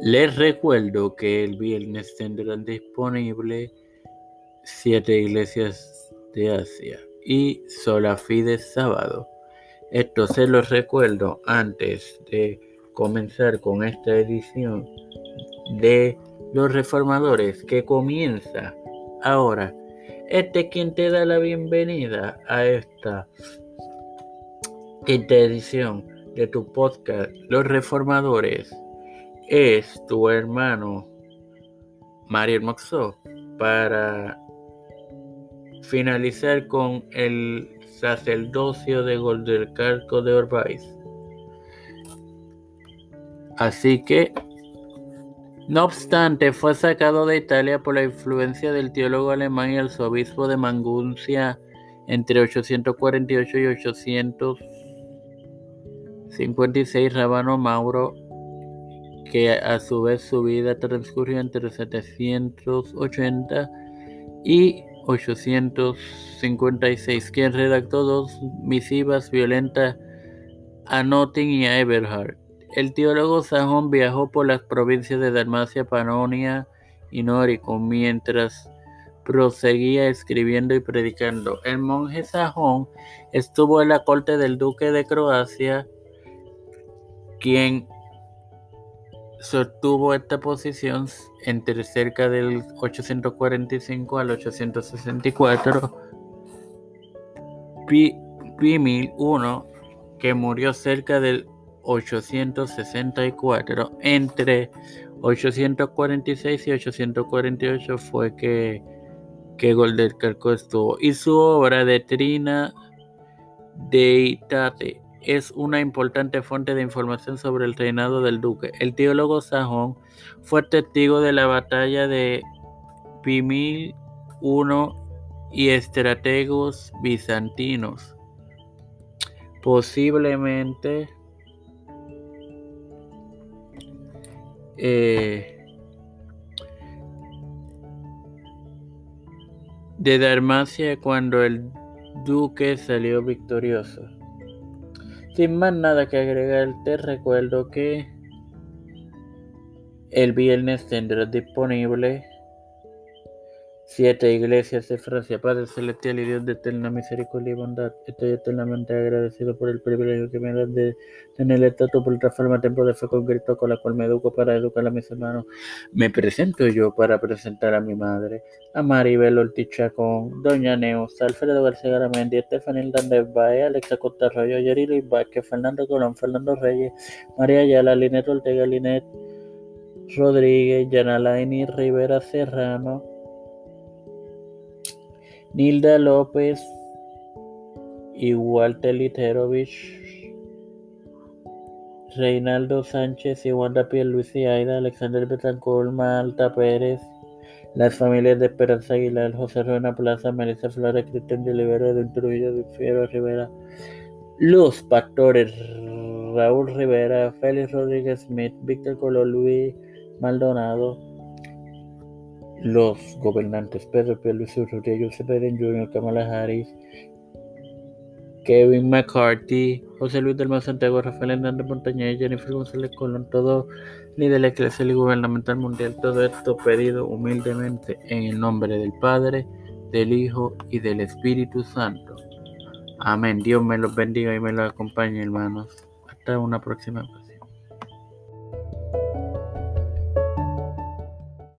Les recuerdo que el viernes tendrán disponible siete iglesias de Asia y sola fide sábado. Esto se los recuerdo antes de comenzar con esta edición de Los Reformadores que comienza ahora. Este es quien te da la bienvenida a esta quinta edición de tu podcast Los Reformadores es tu hermano Mario Moxó para finalizar con el sacerdocio de Goldelcarco de Orbais. Así que, no obstante, fue sacado de Italia por la influencia del teólogo alemán y arzobispo de Manguncia entre 848 y 856 Rabano Mauro que a su vez su vida transcurrió entre 780 y 856, quien redactó dos misivas violentas a Nothing y a Eberhard. El teólogo sajón viajó por las provincias de Dalmacia, Panonia y Nóricum mientras proseguía escribiendo y predicando. El monje sajón estuvo en la corte del duque de Croacia, quien sostuvo esta posición entre cerca del 845 al 864. Pimil I, que murió cerca del 864, entre 846 y 848 fue que, que Golderkerko estuvo. Y su obra de Trina Deitate es una importante fuente de información sobre el reinado del duque. El teólogo sajón fue testigo de la batalla de Pimil I y estrategos bizantinos. Posiblemente eh, de Dalmacia cuando el duque salió victorioso. Sin más nada que agregar, te recuerdo que el viernes tendrás disponible Siete iglesias de Francia, Padre Celestial y Dios de eterna misericordia y bondad. Estoy eternamente agradecido por el privilegio que me das de tener el estatus por transforma tiempo de fe con Cristo con la cual me educo para educar a mis hermanos. Me presento yo para presentar a mi madre, a Maribel Ortiz Chacón, Doña Neus, Alfredo García Garamendi, Estefanía Hernández Bae, Alexa Costa Arroyo, Yarili Vázquez, Fernando Colón, Fernando Reyes, María Ayala, Linet Ortega, Linet Rodríguez, Yanalaini Rivera Serrano, Nilda López y Walter Literovich, Reinaldo Sánchez y Wanda Luis y Aida, Alexander Betancourt, Malta Pérez, las familias de Esperanza Aguilar, José Ruena Plaza, Melissa Flores, Cristian de Olivero, de Trujillo, de Fiero Rivera, los pastores Raúl Rivera, Félix Rodríguez Smith, Víctor Colón, Luis Maldonado, los gobernantes Pedro Pierluisi Urrutia, Joseph Biden Jr., Kamala Harris, Kevin McCarthy, José Luis del Mar Santiago, Rafael Hernández Montañez, Jennifer González Colón, todo líder eclesial y gubernamental mundial, todo esto pedido humildemente en el nombre del Padre, del Hijo y del Espíritu Santo. Amén. Dios me los bendiga y me los acompañe, hermanos. Hasta una próxima vez.